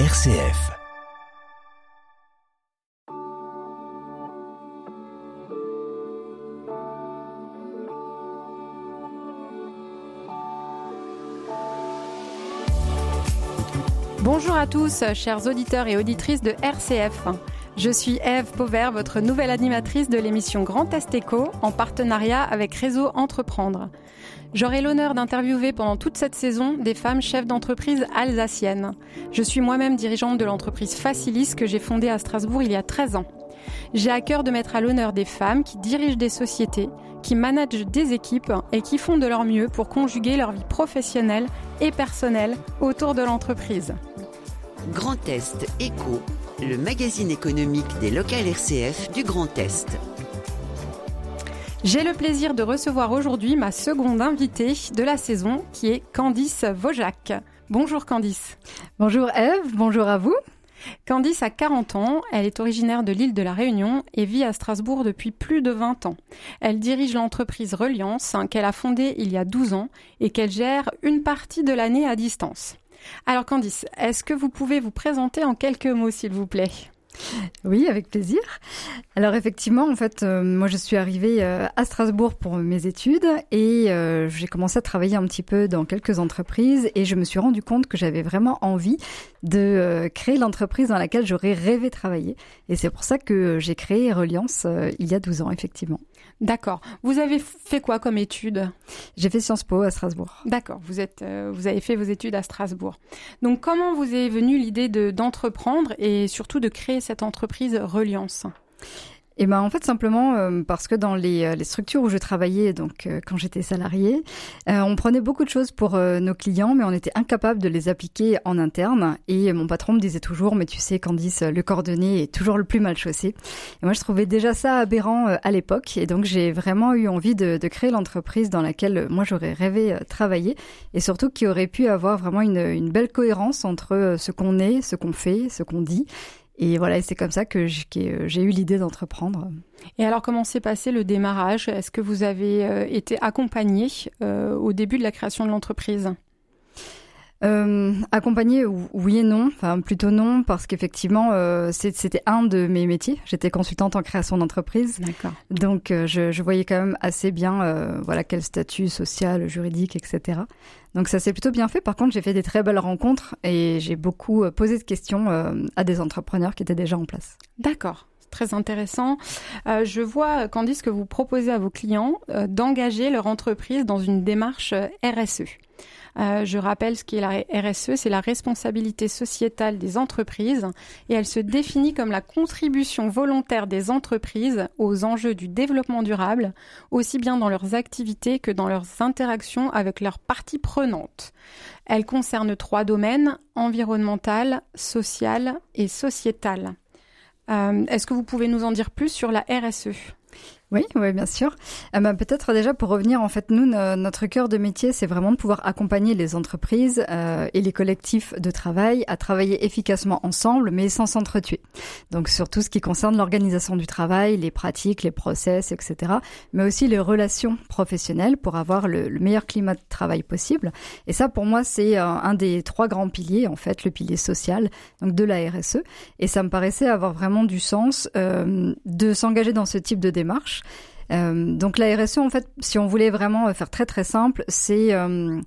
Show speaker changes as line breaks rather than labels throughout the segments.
RCF.
Bonjour à tous, chers auditeurs et auditrices de RCF. Je suis Eve Pauvert, votre nouvelle animatrice de l'émission Grand Est Éco en partenariat avec Réseau Entreprendre. J'aurai l'honneur d'interviewer pendant toute cette saison des femmes chefs d'entreprise alsaciennes. Je suis moi-même dirigeante de l'entreprise Facilis que j'ai fondée à Strasbourg il y a 13 ans. J'ai à cœur de mettre à l'honneur des femmes qui dirigent des sociétés, qui managent des équipes et qui font de leur mieux pour conjuguer leur vie professionnelle et personnelle autour de l'entreprise.
Grand Est Éco, le magazine économique des locales RCF du Grand Est.
J'ai le plaisir de recevoir aujourd'hui ma seconde invitée de la saison, qui est Candice Vaujac. Bonjour Candice.
Bonjour Eve, bonjour à vous.
Candice a 40 ans, elle est originaire de l'île de la Réunion et vit à Strasbourg depuis plus de 20 ans. Elle dirige l'entreprise Reliance qu'elle a fondée il y a 12 ans et qu'elle gère une partie de l'année à distance. Alors Candice, est-ce que vous pouvez vous présenter en quelques mots s'il vous plaît?
Oui, avec plaisir. Alors effectivement, en fait, euh, moi je suis arrivée euh, à Strasbourg pour mes études et euh, j'ai commencé à travailler un petit peu dans quelques entreprises et je me suis rendu compte que j'avais vraiment envie de créer l'entreprise dans laquelle j'aurais rêvé travailler. Et c'est pour ça que j'ai créé Reliance il y a 12 ans, effectivement.
D'accord. Vous avez fait quoi comme études
J'ai fait Sciences Po à Strasbourg.
D'accord. Vous êtes, vous avez fait vos études à Strasbourg. Donc, comment vous est venue l'idée d'entreprendre et surtout de créer cette entreprise Reliance
et ben en fait simplement euh, parce que dans les, euh, les, structures où je travaillais donc euh, quand j'étais salariée, on prenait beaucoup de choses pour nos clients mais on était incapable de les appliquer en interne. Et mon patron me disait toujours mais tu sais Candice le cordonnier est toujours le plus mal chaussé. Et moi je trouvais déjà ça aberrant à l'époque. Et donc j'ai vraiment eu envie de, créer l'entreprise dans laquelle moi j'aurais rêvé travailler. Et surtout qui aurait pu avoir vraiment une belle cohérence entre ce qu'on est, ce qu'on fait, ce qu'on dit et voilà, c'est comme ça que j'ai eu l'idée d'entreprendre.
Et alors, comment s'est passé le démarrage? Est-ce que vous avez euh, été accompagné euh, au début de la création de l'entreprise?
Euh, accompagné, oui et non. Enfin, plutôt non, parce qu'effectivement, euh, c'était un de mes métiers. J'étais consultante en création d'entreprise.
D'accord.
Donc, euh, je, je, voyais quand même assez bien, euh, voilà, quel statut social, juridique, etc. Donc, ça s'est plutôt bien fait. Par contre, j'ai fait des très belles rencontres et j'ai beaucoup posé de questions à des entrepreneurs qui étaient déjà en place.
D'accord très intéressant. Euh, je vois, Candice, que vous proposez à vos clients euh, d'engager leur entreprise dans une démarche RSE. Euh, je rappelle ce qu'est la RSE, c'est la responsabilité sociétale des entreprises et elle se définit comme la contribution volontaire des entreprises aux enjeux du développement durable, aussi bien dans leurs activités que dans leurs interactions avec leurs parties prenantes. Elle concerne trois domaines, environnemental, social et sociétal. Euh, est-ce que vous pouvez nous en dire plus sur la RSE
oui, oui, bien sûr. Euh, bah, peut-être déjà pour revenir, en fait, nous, notre cœur de métier, c'est vraiment de pouvoir accompagner les entreprises euh, et les collectifs de travail à travailler efficacement ensemble, mais sans s'entretuer. Donc, sur tout ce qui concerne l'organisation du travail, les pratiques, les process, etc., mais aussi les relations professionnelles pour avoir le, meilleur climat de travail possible. Et ça, pour moi, c'est un, un des trois grands piliers, en fait, le pilier social, donc de la RSE. Et ça me paraissait avoir vraiment du sens euh, de s'engager dans ce type de démarche euh, donc la RSE, en fait, si on voulait vraiment faire très très simple, c'est euh,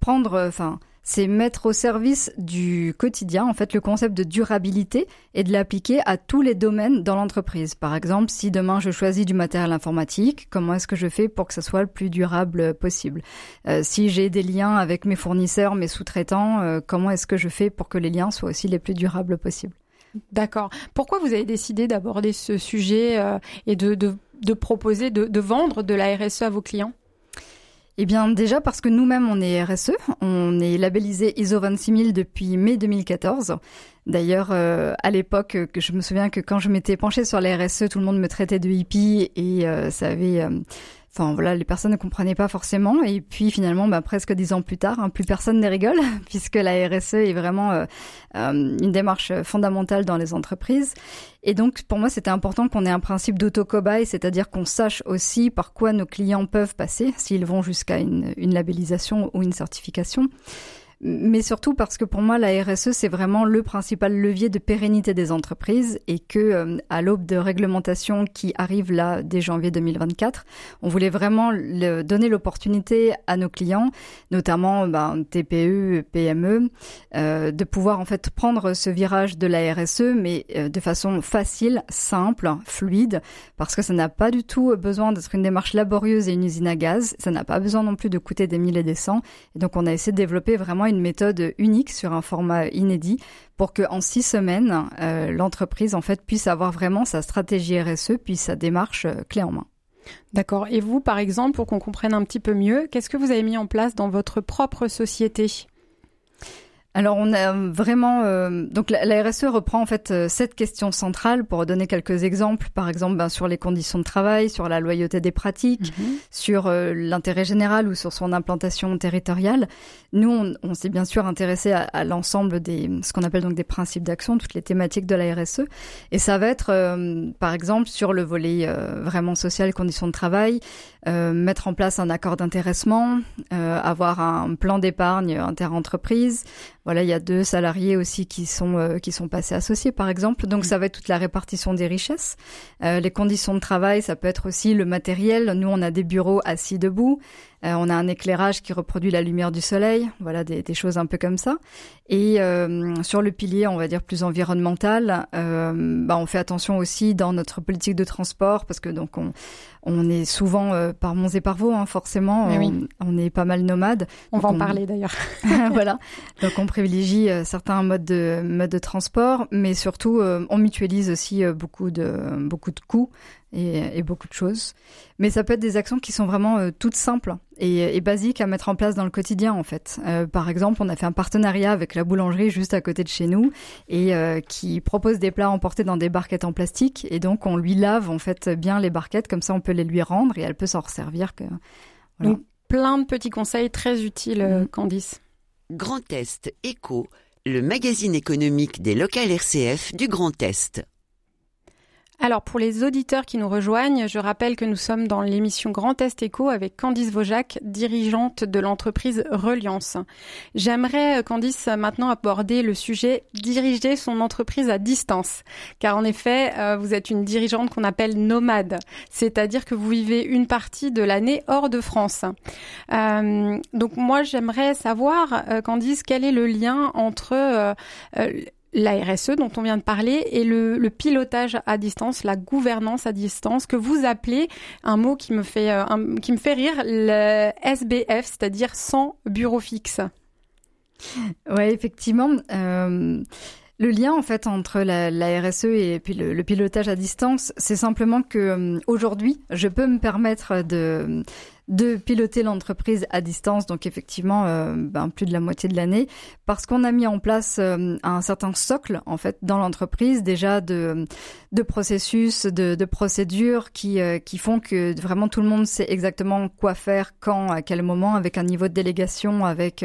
prendre, enfin, c'est mettre au service du quotidien, en fait, le concept de durabilité et de l'appliquer à tous les domaines dans l'entreprise. Par exemple, si demain je choisis du matériel informatique, comment est-ce que je fais pour que ça soit le plus durable possible? Euh, Si j'ai des liens avec mes fournisseurs, mes sous-traitants, comment est-ce que je fais pour que les liens soient aussi les plus durables possibles?
D'accord. Pourquoi vous avez décidé d'aborder ce sujet et de de proposer, de, vendre de la RSE à vos clients
eh bien, déjà parce que nous-mêmes, on est RSE, on est labellisé ISO 26000 depuis mai 2014. D'ailleurs, euh, à l'époque, je me souviens que quand je m'étais penchée sur la RSE, tout le monde me traitait de hippie et euh, ça avait euh, Enfin voilà, les personnes ne comprenaient pas forcément. Et puis finalement, bah, presque dix ans plus tard, hein, plus personne ne rigole, puisque la RSE est vraiment euh, euh, une démarche fondamentale dans les entreprises. Et donc pour moi, c'était important qu'on ait un principe d'auto-cobaye, c'est-à-dire qu'on sache aussi par quoi nos clients peuvent passer s'ils vont jusqu'à une, une labellisation ou une certification. Mais surtout parce que pour moi, la RSE, c'est vraiment le principal levier de pérennité des entreprises et que euh, à l'aube de réglementation qui arrive là dès janvier 2024, on voulait vraiment donner l'opportunité à nos clients, notamment ben, TPE, PME, euh, de pouvoir en fait prendre ce virage de la RSE, mais euh, de façon facile, simple, fluide, parce que ça n'a pas du tout besoin d'être une démarche laborieuse et une usine à gaz. Ça n'a pas besoin non plus de coûter des milliers et des cents. Et donc on a essayé de développer vraiment une méthode unique sur un format inédit pour que en six semaines, euh, l'entreprise en fait puisse avoir vraiment sa stratégie RSE puis sa démarche euh, clé en main.
D'accord. Et vous, par exemple, pour qu'on comprenne un petit peu mieux, qu'est-ce que vous avez mis en place dans votre propre société?
Alors on a vraiment euh, donc la, RSE reprend en fait euh, cette question centrale pour donner quelques exemples, par exemple ben, sur les conditions de travail, sur la loyauté des pratiques, mhm. sur euh, l'intérêt général ou sur son implantation territoriale. Nous on, on s'est bien sûr intéressé à, à l'ensemble des ce qu'on appelle donc des principes d'action, toutes les thématiques de la RSE, et ça va être par exemple sur le volet vraiment social, conditions de travail, mettre en place un accord d'intéressement, avoir un plan d'épargne inter-entreprise voilà, il y a deux salariés aussi qui sont euh, qui sont passés associés, par exemple. Donc, ça va être toute la répartition des richesses. Euh, les conditions de travail, ça peut être aussi le matériel. Nous, on a des bureaux assis debout. Euh, on a un éclairage qui reproduit la lumière du soleil. Voilà, des, des choses un peu comme ça. Et sur le pilier, on va dire plus environnemental, bah, on fait attention aussi dans notre politique de transport parce que donc on on est souvent par monts et par vaux, hein, forcément. On, on, est pas mal nomades.
On va en parler d'ailleurs.
voilà. Donc on privilégie euh, certains modes de, modes de transport, mais surtout euh, on mutualise aussi euh, beaucoup de, beaucoup de coûts et, beaucoup de choses. Mais ça peut être des actions qui sont vraiment toutes simples et, basiques à mettre en place dans le quotidien en fait. par exemple, on a fait un partenariat avec la boulangerie juste à côté de chez nous et qui propose des plats emportés dans des barquettes en plastique et donc on lui lave en fait bien les barquettes comme ça on peut les lui rendre et elle peut s'en resservir que
Donc plein de petits conseils très utiles, mm. Candice.
Grand Est Éco, le magazine économique des locales RCF du Grand Est.
Alors pour les auditeurs qui nous rejoignent, je rappelle que nous sommes dans l'émission Grand Est Éco avec Candice Vaujac, dirigeante de l'entreprise Reliance. J'aimerais, euh, Candice, maintenant aborder le sujet diriger son entreprise à distance. Car en effet, euh, vous êtes une dirigeante qu'on appelle nomade, c'est-à-dire que vous vivez une partie de l'année hors de France. Euh, donc moi, j'aimerais savoir, Candice, quel est le lien entre la RSE dont on vient de parler et le, pilotage à distance, la gouvernance à distance que vous appelez un mot qui me fait euh, qui me fait rire le SBF, c'est-à-dire sans bureau fixe.
Ouais, effectivement. Euh, le lien en fait entre la, RSE et puis le, pilotage à distance, c'est simplement que euh, aujourd'hui, je peux me permettre de de piloter l'entreprise à distance, donc effectivement euh, ben, plus de la moitié de l'année, parce qu'on a mis en place euh, un certain socle en fait dans l'entreprise déjà de de processus, de, procédures qui euh, qui font que vraiment tout le monde sait exactement quoi faire, quand, à quel moment, avec un niveau de délégation, avec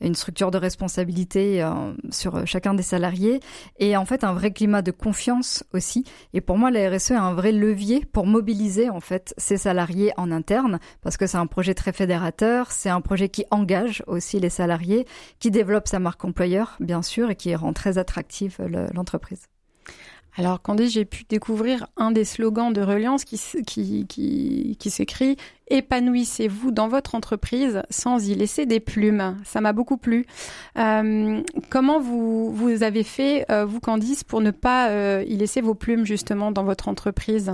une structure de responsabilité sur chacun des salariés, et en fait un vrai climat de confiance aussi. Et pour moi, la RSE est un vrai levier pour mobiliser en fait ces salariés en interne, parce que c'est un projet très fédérateur, c'est un projet qui engage aussi les salariés, qui développe sa marque employeur, bien sûr, et qui rend très attractive l'entreprise.
Alors, Candice, j'ai pu découvrir un des slogans de Reliance qui, qui, s'écrit Épanouissez-vous dans votre entreprise sans y laisser des plumes. Ça m'a beaucoup plu. Euh, comment vous, vous avez fait, euh, vous, Candice, pour ne pas euh, y laisser vos plumes justement dans votre entreprise?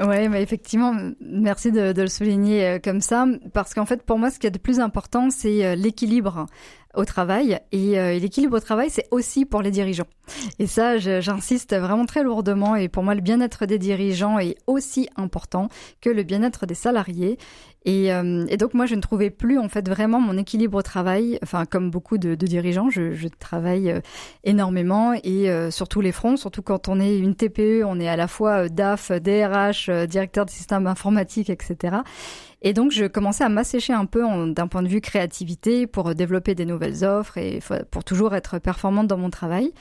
Oui, mais effectivement, merci de, de, le souligner euh, comme ça, parce qu'en fait, pour moi, ce qui est de plus important, c'est euh, l'équilibre au travail. Et, euh, l'équilibre au travail, c'est aussi pour les dirigeants. Et ça, j'insiste vraiment très lourdement. Et pour moi, le bien-être des dirigeants est aussi important que le bien-être des salariés. Et, euh, et, donc moi, je ne trouvais plus en fait vraiment mon équilibre au travail. Enfin, comme beaucoup de, de dirigeants, je, je, travaille euh, énormément et euh, sur tous les fronts. Surtout quand on est une TPE, on est à la fois DAF, DRH, directeur de système informatique, etc. Et donc, je commençais à m'assécher un peu d'un point de vue créativité pour développer des nouvelles offres et pour toujours être performante dans mon travail.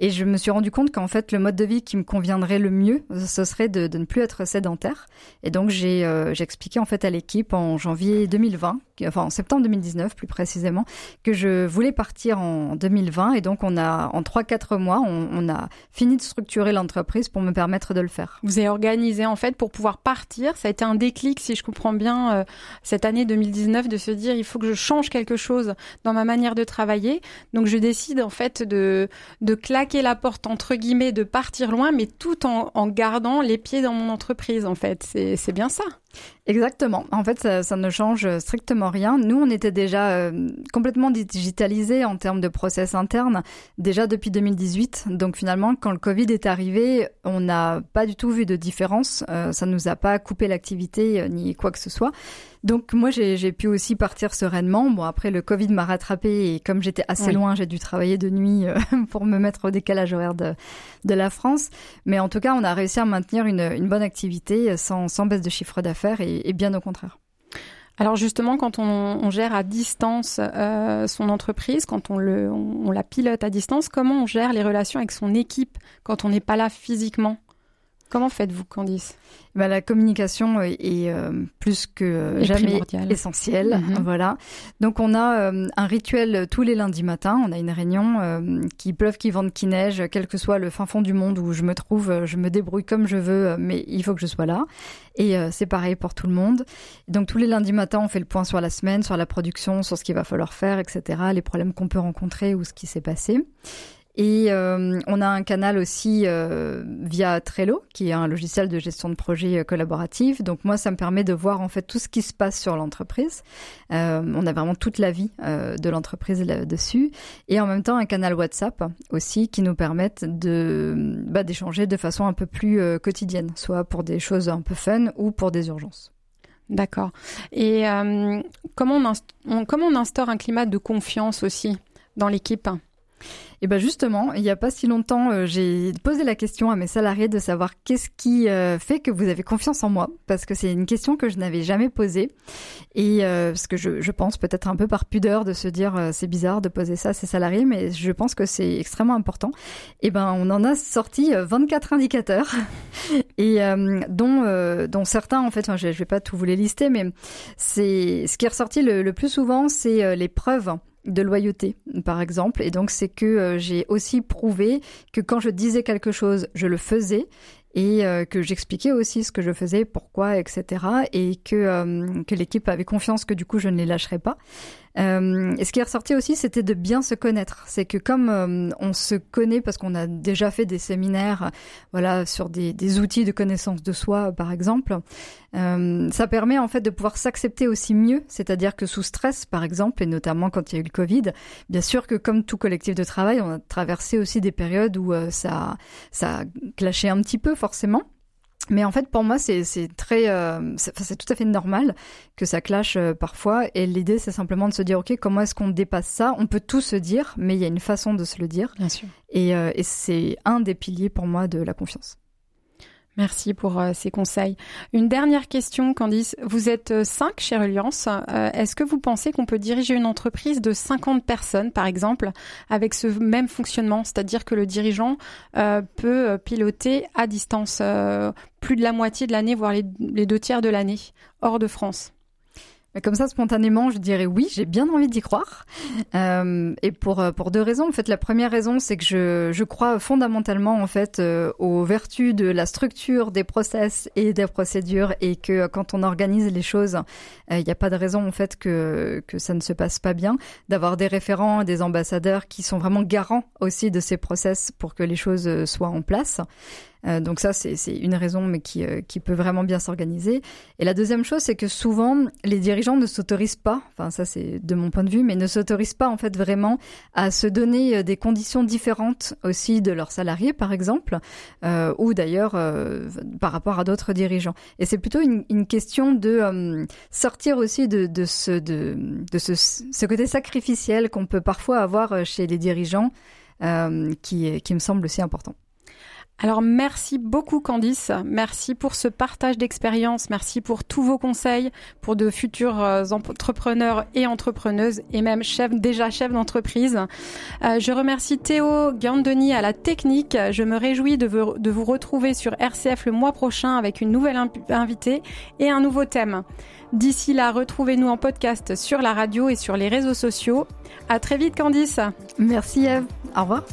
Et je me suis rendu compte qu'en fait, le mode de vie qui me conviendrait le mieux, ce serait de, de ne plus être sédentaire. Et donc, j'ai euh, expliqué en fait à l'équipe en janvier 2020, enfin en septembre 2019 plus précisément, que je voulais partir en 2020. Et donc, on a en 3-4 mois, on, a fini de structurer l'entreprise pour me permettre de le faire.
Vous avez organisé en fait pour pouvoir partir. Ça a été un déclic, si je comprends bien, euh, cette année 2019, de se dire il faut que je change quelque chose dans ma manière de travailler. Donc, je décide en fait de, de claquer la porte, entre guillemets, de partir loin, mais tout en, en gardant les pieds dans mon entreprise, en fait. C'est bien ça.
Exactement. En fait, ça, ne change strictement rien. Nous, on était déjà euh, complètement digitalisés en termes de process interne déjà depuis 2018. Donc finalement, quand le Covid est arrivé, on n'a pas du tout vu de différence. Euh, ça nous a pas coupé l'activité euh, ni quoi que ce soit. Donc moi, j'ai pu aussi partir sereinement. Bon, après, le Covid m'a rattrapé et comme j'étais assez loin, j'ai dû travailler de nuit euh, pour me mettre au décalage horaire de, de la France. Mais en tout cas, on a réussi à maintenir une, une bonne activité sans, sans baisse de chiffre d'affaires et, et, bien au contraire.
Alors justement, quand on, on gère à distance euh, son entreprise, quand on, le, on, on la pilote à distance, comment on gère les relations avec son équipe quand on n'est pas là physiquement? Comment faites-vous, Candice?
Bah, La communication est euh, plus que jamais essentielle. Mhm. Voilà. Donc on a euh, un rituel tous les lundis matins. On a une réunion euh, qui pleuve, qui vente, qui neige, quel que soit le fin fond du monde où je me trouve, je me débrouille comme je veux, mais il faut que je sois là. Et c'est pareil pour tout le monde. Donc tous les lundis matins, on fait le point sur la semaine, sur la production, sur ce qu'il va falloir faire, etc., les problèmes qu'on peut rencontrer ou ce qui s'est passé. Et euh, on a un canal aussi euh, via Trello, qui est un logiciel de gestion de projet euh, collaboratif. Donc moi, ça me permet de voir en fait tout ce qui se passe sur l'entreprise. on a vraiment toute la vie de l'entreprise là-dessus. Et en même temps, un canal WhatsApp aussi qui nous permettent de bah, d'échanger de façon un peu plus quotidienne, soit pour des choses un peu fun ou pour des urgences.
D'accord. Et comment, on comment on instaure un climat de confiance aussi dans l'équipe?
Et ben justement, il n'y a pas si longtemps, euh, j'ai posé la question à mes salariés de savoir qu'est-ce qui euh, fait que vous avez confiance en moi, parce que c'est une question que je n'avais jamais posée. Et euh, parce que je, pense peut-être un peu par pudeur de se dire c'est bizarre de poser ça à ses salariés, mais je pense que c'est extrêmement important. Et ben on en a sorti 24 indicateurs. Et dont dont certains en fait, je, ne vais pas tout vous les lister, mais c'est ce qui est ressorti le plus souvent, c'est les preuves de loyauté, par exemple. Et donc, c'est que euh, j'ai aussi prouvé que quand je disais quelque chose, je le faisais et euh, que j'expliquais aussi ce que je faisais, pourquoi, etc. Et que, euh, que l'équipe avait confiance que du coup, je ne les lâcherais pas. Euh, et ce qui est ressorti aussi, c'était de bien se connaître. C'est que comme euh, on se connaît parce qu'on a déjà fait des séminaires, voilà, sur des, des outils de connaissance de soi, par exemple, euh, ça permet en fait de pouvoir s'accepter aussi mieux. C'est-à-dire que sous stress, par exemple, et notamment quand il y a eu le Covid, bien sûr que comme tout collectif de travail, on a traversé aussi des périodes où euh, ça, ça a clashé un petit peu forcément. Mais en fait, pour moi, c'est très, euh, c'est tout à fait normal que ça clash euh, parfois. Et l'idée, c'est simplement de se dire, ok, comment est-ce qu'on dépasse ça? On peut tout se dire, mais il y a une façon de se le dire.
Bien sûr.
Et, euh, et c'est un des piliers pour moi de la confiance.
Merci pour euh, ces conseils. Une dernière question, Candice. Vous êtes euh, cinq chez Reliance. Euh, est-ce que vous pensez qu'on peut diriger une entreprise de 50 personnes, par exemple, avec ce même fonctionnement, c'est-à-dire que le dirigeant peut piloter à distance plus de la moitié de l'année, voire les deux tiers de l'année, hors de France
comme ça, spontanément, je dirais oui, j'ai bien envie d'y croire. Euh, et pour, euh, pour deux raisons. En fait, la première raison, c'est que je, je crois fondamentalement, en fait, euh, aux vertus de la structure des process et des procédures et que quand on organise les choses, il n'y a pas de raison, en fait, que, que ça ne se passe pas bien. D'avoir des référents, des ambassadeurs qui sont vraiment garants aussi de ces process pour que les choses soient en place. Euh, donc ça, c'est une raison, mais qui, euh, qui peut vraiment bien s'organiser. Et la deuxième chose, c'est que souvent, les dirigeants ne s'autorisent pas, enfin ça c'est de mon point de vue, mais ne s'autorisent pas en fait vraiment à se donner euh, des conditions différentes aussi de leurs salariés, par exemple, euh, ou d'ailleurs euh, par rapport à d'autres dirigeants. Et c'est plutôt une, une, question de sortir aussi de, de, ce, de, de ce, ce côté sacrificiel qu'on peut parfois avoir chez les dirigeants, qui, qui me semble aussi important.
Alors merci beaucoup Candice, merci pour ce partage d'expérience, merci pour tous vos conseils pour de futurs euh, entrepreneurs et entrepreneuses et même déjà chefs d'entreprise. Euh, je remercie Théo Gandoni à la technique. Je me réjouis de vous, de vous retrouver sur RCF le mois prochain avec une nouvelle invitée et un nouveau thème. D'ici là, retrouvez-nous en podcast sur la radio et sur les réseaux sociaux. À très vite Candice.
Merci Eve. Au revoir.